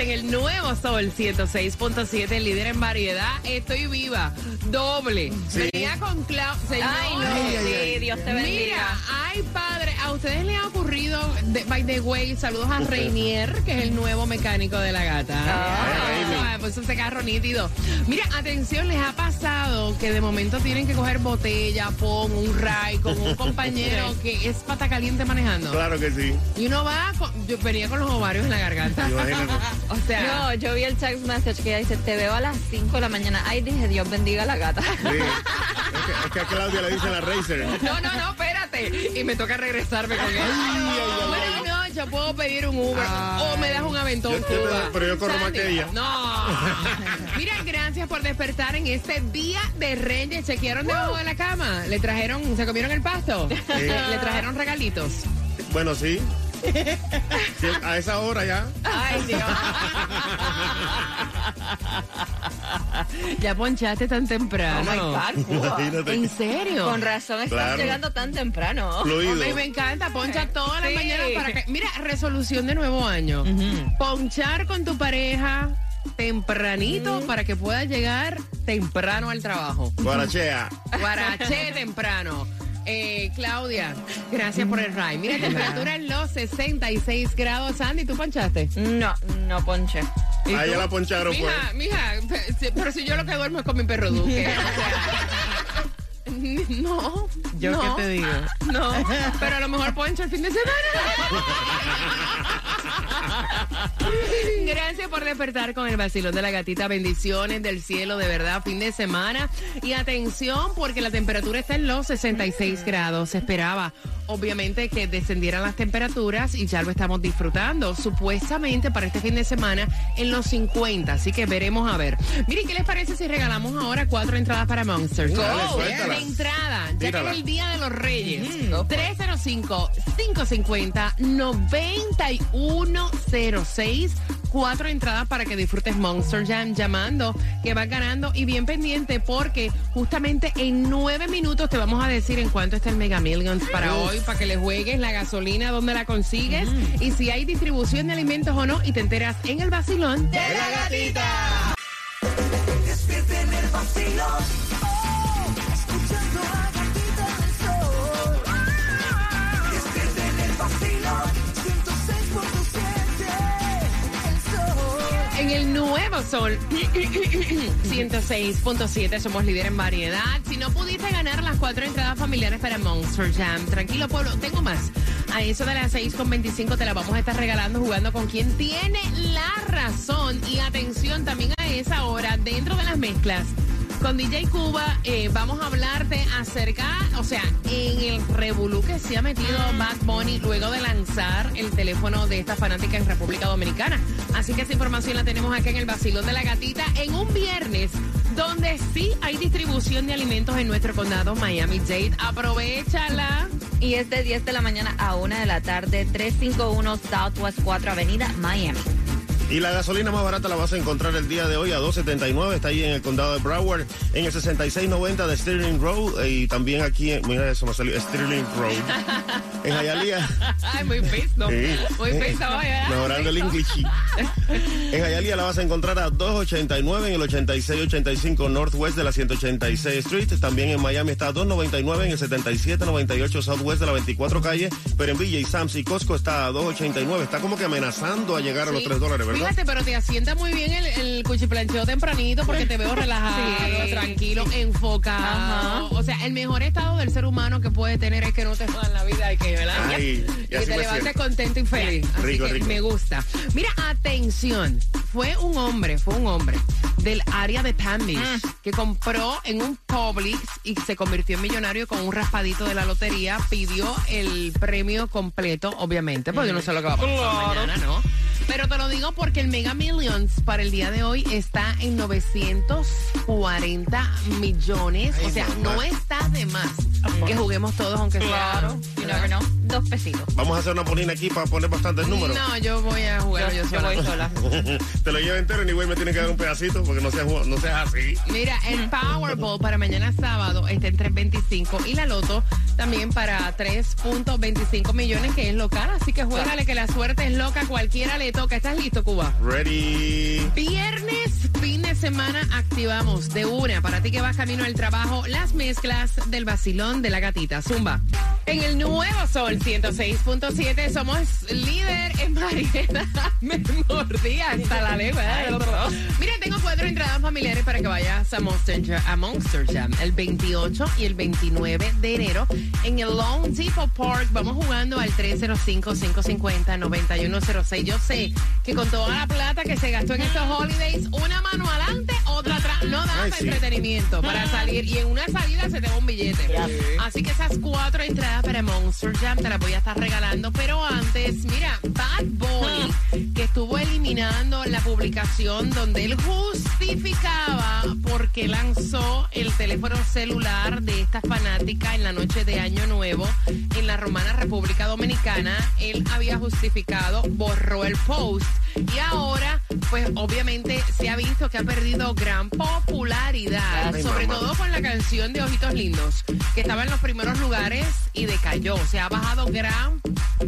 En el nuevo Sol 106.7, líder en variedad. Estoy viva, doble. Venía con Clau. Señor. Ay, no. Sí, Dios te bendiga. Mira, ay padre, a ustedes les ha ocurrido, de- by the way, saludos a Reinier, que es el nuevo mecánico de la gata. Ah, pues ese carro nítido. Mira, atención, les ha pasado que de momento tienen que coger botella, pon un ray con un compañero que es pata caliente manejando. Claro que sí. Y uno va, con- yo venía con los ovarios en la garganta. O sea, Yo, yo vi el text message que ella dice, te veo a las 5 de la mañana. Ay, dije, Dios bendiga a la gata. Sí. Es, que, es que a Claudia le dicen la Racer. no, no, no, Y me toca regresarme con él. Bueno, no, yo puedo pedir un Uber o me das un aventón Yo entiendo, Cuba. pero yo corro más que ella. No. Mira, gracias por despertar en este día de Reyes. ¿Chequearon debajo de la cama? ¿Le trajeron, se comieron el pasto? ¿Le trajeron regalitos? Bueno, sí. Sí, A esa hora ya. Ay, Dios. ya ponchaste tan temprano. Imagínate. ¿En serio? Con razón están Claro. llegando tan temprano. Fluido. Hombre, me encanta, poncha todas las Sí. mañanas para que... Mira, resolución de nuevo año. Ponchar con tu pareja tempranito para que puedas llegar temprano al trabajo. Guarachea. Guaraché temprano. Eh, Claudia, gracias por el ride. Mira, temperatura en los 66 grados. Sandy, ¿tú ponchaste? No, no ponche. ¿Y A ella tú? la poncharon, pues. Mija, mija, pe- si- pero si yo lo que duermo es con mi perro Duque. o sea, no. ¿Yo no, qué te digo? No, pero a lo mejor poncho el fin de semana. Gracias por despertar con el vacilón de la gatita. Bendiciones del cielo, de verdad, fin de semana. Y atención, porque la temperatura está en los 66 grados. Se esperaba, obviamente, que descendieran las temperaturas y ya lo estamos disfrutando. Supuestamente para este fin de semana en los 50. Así que veremos a ver. Miren, ¿qué les parece si regalamos ahora cuatro entradas para Monsters? Dale, Oh, de entrada, ya que es el Día de los Reyes. 305-550-9106. Cuatro entradas para que disfrutes Monster Jam llamando, que vas ganando y bien pendiente porque justamente en nueve minutos te vamos a decir en cuánto está el Mega Millions para hoy, para que le juegues la gasolina, dónde la consigues y si hay distribución de alimentos o no y te enteras en el vacilón. De la gatita. Despierta en el vacilón. El nuevo sol 106.7 somos líder en variedad. Si no pudiste ganar las cuatro entradas familiares para Monster Jam, tranquilo pueblo, tengo más. A eso de las 6.25 te la vamos a estar regalando jugando con quien tiene la razón. Y atención también a esa hora, dentro de las mezclas. Con DJ Cuba eh, vamos a hablarte acerca, o sea, en el revolú que se ha metido Bad Bunny luego de lanzar el teléfono de esta fanática en República Dominicana. Así que esa información la tenemos acá en el Basilón de la Gatita en un viernes donde sí hay distribución de alimentos en nuestro condado Miami-Dade. Aprovechala. Y es de 10 de la mañana a 1 de la tarde, 351 Southwest 4 Avenida, Miami. Y la gasolina más barata la vas a encontrar el día de hoy a 2.79. Está ahí en el condado de Broward, en el 6690 de Sterling Road. Y también aquí, en, mira eso me salió, Sterling Road. En Hialeah. Ay, muy pisto. Sí. Muy ¿verdad? Mejorando el English. En Hialeah la vas a encontrar a 289 en el 8685 Northwest de la 186 Street. También en Miami está a 299 en el 7798 Southwest de la 24 calle. Pero en Villa y Sam's y Costco está a 289. Está como que amenazando a llegar a los Sí. 3 dólares, ¿verdad? Fíjate, pero te asienta muy bien el, el cuchiplancheo tempranito porque te veo relajado, Sí. tranquilo, enfocado. Ajá. O sea, el mejor estado del ser humano que puede tener es que no te jodan la vida y que, ¿verdad? Ay, y te levantes siento. contento y feliz. Así Rico, que rico. me gusta. Mira, atención. Fue un hombre, fue un hombre del área de Palm Beach Mm. que compró en un Publix y se convirtió en millonario con un raspadito de la lotería. Pidió el premio completo, obviamente, porque yo no sé lo que va a pasar mañana, ¿no? Pero te lo digo porque el Mega Millions para el día de hoy está en 940 millones. o sea, no está de más que juguemos todos, aunque Claro. sea. Know. Dos pesitos. Vamos a hacer una polina aquí para poner bastantes números. No, yo voy a jugar yo, Yo, sola. voy sola. Te lo llevo entero, ni güey me tiene que dar un pedacito porque no seas, no seas así. Mira, el Powerball para mañana sábado está en 3.25 y la Loto también para 3.25 millones, que es local. Así que juégale que la suerte es loca, cualquiera le toca. ¿Estás listo, Cuba? Ready. Viernes, fin de semana, activamos de una para ti que vas camino al trabajo las mezclas del vacilón de la gatita. Zumba. En el nuevo Sol 106.7 somos líder en variedad. Me mordí hasta la lengua. Mira, tengo cuatro entradas familiares para que vayas a Monster, Jam, a Monster Jam el 28 y el 29 de enero en el Lone Depot Park. Vamos jugando al 305-550-9106. Yo sé que con toda la plata que se gastó en estos holidays, una mano adelante, otra atrás, no da Ay, para sí. entretenimiento, para salir. Y en una salida se te va un billete. Así que esas cuatro entradas para Monster Jam te las voy a estar regalando. Pero antes, mira, Bad Bunny, que estuvo eliminando la publicación donde él justificaba lanzó el teléfono celular de esta fanática en la noche de Año Nuevo en la Romana República Dominicana. Él había justificado, borró el post y ahora, pues obviamente se ha visto que ha perdido gran popularidad, Ay, sobre mamá. todo con la canción de Ojitos Lindos, que estaba en los primeros lugares y decayó. Se ha bajado gran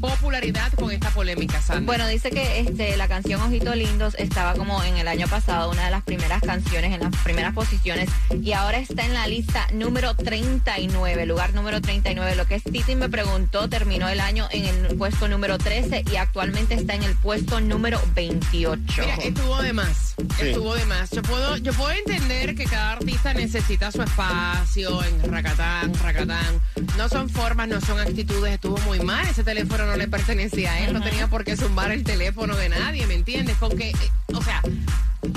popularidad con esta polémica, Sandra. Bueno, dice que este, la canción Ojitos Lindos estaba como en el año pasado, una de las primeras canciones, en las primeras posiciones, y ahora está en la lista número 39, lugar número 39. Lo que es Titi me preguntó, terminó el año en el puesto número 13 y actualmente está en el puesto número 28. Mira, estuvo de más. Sí. Estuvo de más. Yo puedo, yo puedo entender que cada artista necesita su espacio en racatán, racatán. No son formas, no son actitudes. Estuvo muy mal. Ese teléfono no le pertenecía a él. No tenía por qué zumbar el teléfono de nadie, ¿me entiendes? Con que, eh, o sea,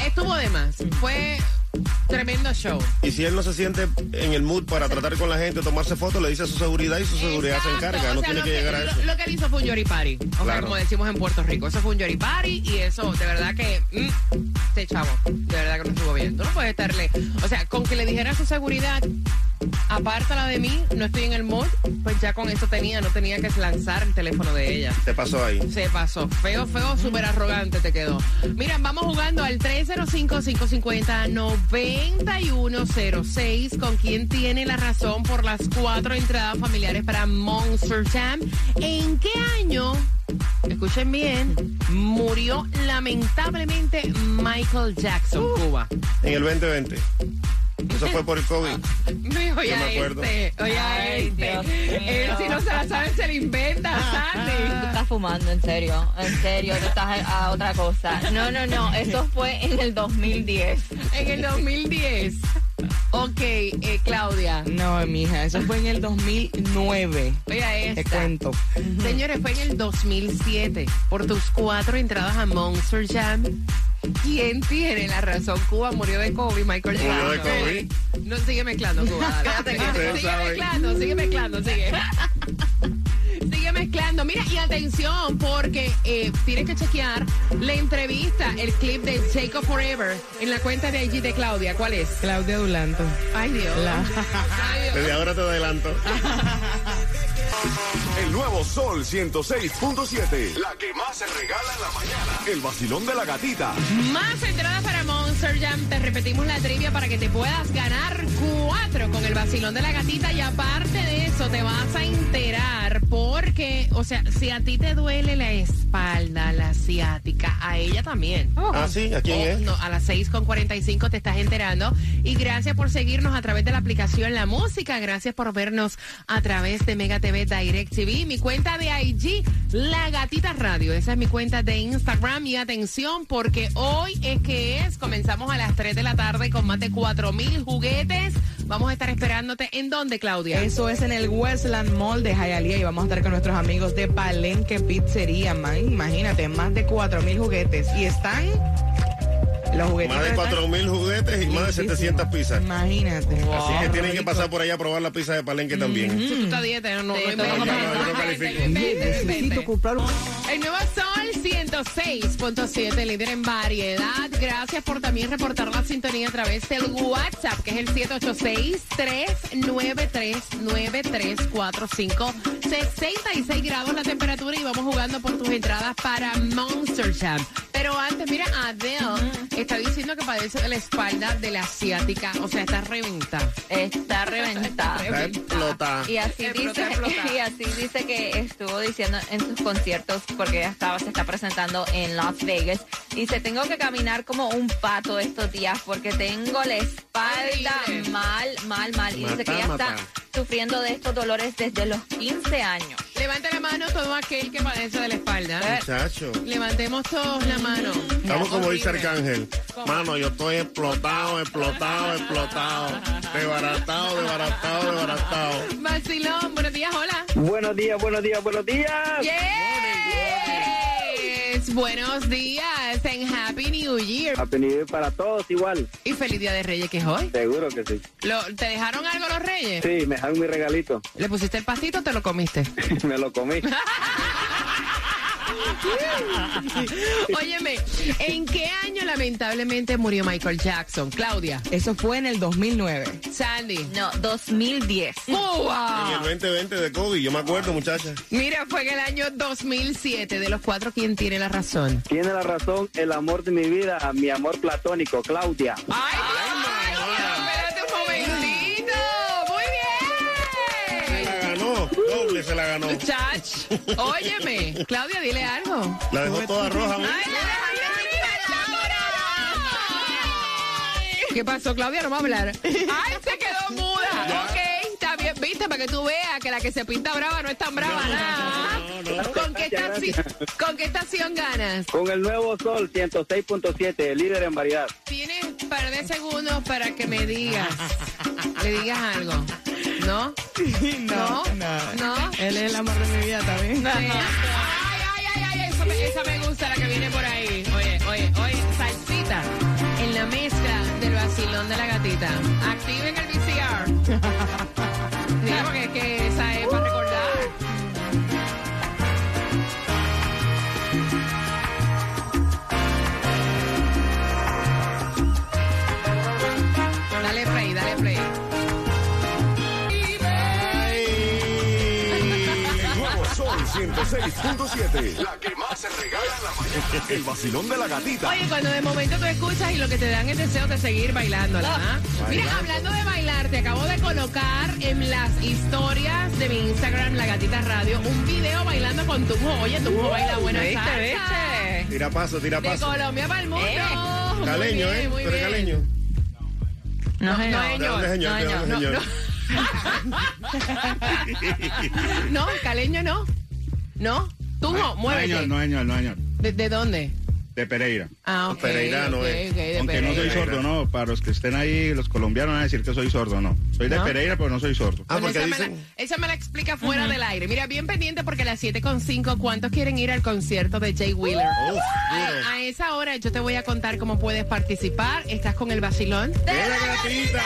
estuvo de más. Fue tremendo show. Y si él no se siente en el mood para tratar con la gente, tomarse fotos, le dice a su seguridad y su seguridad se encarga. O No sea, tiene que llegar a eso. Lo que él hizo fue un yoripari. O sea, Claro. como decimos en Puerto Rico. Eso fue un yoripari y eso, de verdad que. Mm, este chavo, de verdad que no estuvo bien. Tú no puedes estarle. O sea, con que le dijera a su seguridad, apártala de mí, no estoy en el mood, pues ya con eso tenía, no tenía que lanzar el teléfono de ella. Te pasó ahí. Se pasó. Feo, feo, súper arrogante te quedó. Mira, vamos jugando al 305-550-9106 con quien tiene la razón por las cuatro entradas familiares para Monster Jam. ¿En qué año, escuchen bien, murió lamentablemente Michael Jackson, Cuba? En el 2020. Eso fue por el COVID. Oye, me acuerdo. este, oye, Ay, este. Él si no se la sabe, se la inventa, Sandy. Tú estás fumando, en serio, en serio, tú estás a, otra cosa. No, no, no, eso fue en el 2010. En el 2010. Ok, eh, Claudia. No, mija, eso fue en el 2009. Oiga Te esta. cuento. Señores, fue en el 2007. Por tus cuatro entradas a Monster Jam. ¿Quién tiene la razón? Cuba murió de COVID, Michael Jackson. Murió de COVID. No, sigue mezclando, Cuba. dale. Sigue, mezclando, sigue mezclando, sigue. Sigue mezclando. Mira, y atención, porque eh, tienes que chequear la entrevista, el clip de Jacob Forever en la cuenta de IG de Claudia. ¿Cuál es? Claudia Dulanto. Ay, Dios. La- Ay, Dios. Desde ahora te adelanto. El nuevo Sol 106.7. La que más se regala en la mañana. El vacilón de la gatita. Más entradas para Monster Jam. Te repetimos la trivia para que te puedas ganar cuatro con el vacilón de la gatita. Y aparte de eso, te vas a enterar por Porque, o sea, si a ti te duele la espalda, la ciática, a ella también. Ah, sí, ¿a quién Oh, es? no, a las 6 con 45 te estás enterando. Y gracias por seguirnos a través de la aplicación La Música. Gracias por vernos a través de Mega TV Direct TV. Mi cuenta de IG, La Gatita Radio. Esa es mi cuenta de Instagram. Y atención, porque hoy es que es. Comenzamos a las 3 de la tarde con más de 4 mil juguetes. Vamos a estar esperándote. ¿En dónde, Claudia? Eso es en el Westland Mall de Hialeah y vamos a estar con nuestros amigos de Palenque Pizzería, man. Imagínate, más de 4 mil juguetes. Y están los juguetes. Más de 4 mil juguetes y más de 700 pizzas. Imagínate. Así que tienen que pasar por allá a probar la pizza de Palenque también. Si tú estás a dieta, no, no, Sí, no, no, no. El nuevo Sol 106.7, líder en variedad. Gracias por también reportar la sintonía a través del WhatsApp, que es el 786-393-9345. 66 grados la temperatura y vamos jugando por tus entradas para Monster Jam. Pero antes, mira, Adele está diciendo que padece de la espalda de la asiática. O sea, está reventada. Está reventada. Está explotada. Y así Explota, dice, explota. y así dice que estuvo diciendo en sus conciertos, porque ella estaba, se está presentando en Las Vegas. Dice, tengo que caminar como un pato estos días porque tengo la espalda mal, mal, mal. Y dice que Mata, ella está sufriendo de estos dolores desde los 15 años. Levante la mano todo aquel que padece de la espalda. Muchacho. Levantemos todos la mano. Estamos como dice. Arcángel. Mano, yo estoy explotado, explotado, explotado. Desbaratado, desbaratado, desbaratado. Vacilón, buenos días, hola. Buenos días, buenos días, buenos días. Yes. Buenos días Happy New Year. Happy New Year para todos igual, Y feliz día de Reyes que es hoy. seguro que sí. Lo- ¿Te dejaron algo los Reyes? Sí, me dejaron mi regalito, ¿Le pusiste el pastito o te lo comiste? me lo comí. Óyeme, ¿en qué año lamentablemente murió Michael Jackson? Claudia, Eso fue en el 2009. Sandy. No, 2010. En el ¡Uva! 2020 de COVID, yo me acuerdo, muchacha. Mira, fue en el año 2007. De los cuatro, ¿quién tiene la razón? Tiene la razón el amor de mi vida, mi amor platónico, Claudia. ¡Ay, Claudia, se la ganó. Chach, óyeme, Claudia, dile algo. La dejó toda roja. ¡Ay, la dejaste! ¿Qué pasó, Claudia? No va a hablar. ¡Ay, se quedó muda! Ok, está bien. ¿Viste? Para que tú veas que la que se pinta brava no es tan brava, nada. ¿Con, qué estaci- ¿Con qué estación ganas? Con el nuevo Sol 106.7, líder en variedad. Tienes un par de segundos para que me digas. Le digas algo. ¿No? No, No, no. Él es el amor de mi vida también. Ay, ay, ay, ay, eso me- esa me gusta, la que viene por ahí. Oye, oye, oye, salsita en la mezcla del vacilón de la gatita. Activen el VCR. 106.7. La que más se regala en la mañana. El vacilón de la gatita. Oye, cuando de momento tú escuchas y lo que te dan es deseo de seguir bailando, ¿ah? Mira, hablando de bailar, te acabo de colocar en las historias de mi Instagram, La Gatita Radio, un video bailando con Tunjo. Oye, Tunjo baila buena ¿Viste, salsa. viste? Tira paso, tira De paso. Colombia para el mundo. Muy Caleño, bien, ¿eh? muy ¿Tú eres bien. caleño? No, No, señor. señor. ¿De dónde, señor? No, ¿De no, señor? No, caleño no. ¿No? Tunjo, muévete. No, señor, no, señor, no, señor. ¿De, de dónde? De Pereira. Ah, ok. Eh. ok, de Aunque no soy Pereira. sordo, no. Para los que estén ahí, los colombianos van a decir que soy sordo, no. Soy de ¿No? Pereira, pero no soy sordo. Ah, porque esa, me la, esa me la explica fuera del aire. Mira, bien pendiente porque a las 7.5, ¿cuántos quieren ir al concierto de Jay Wheeler? A esa hora yo te voy a contar cómo puedes participar. Estás con el vacilón. ¡De la gatita!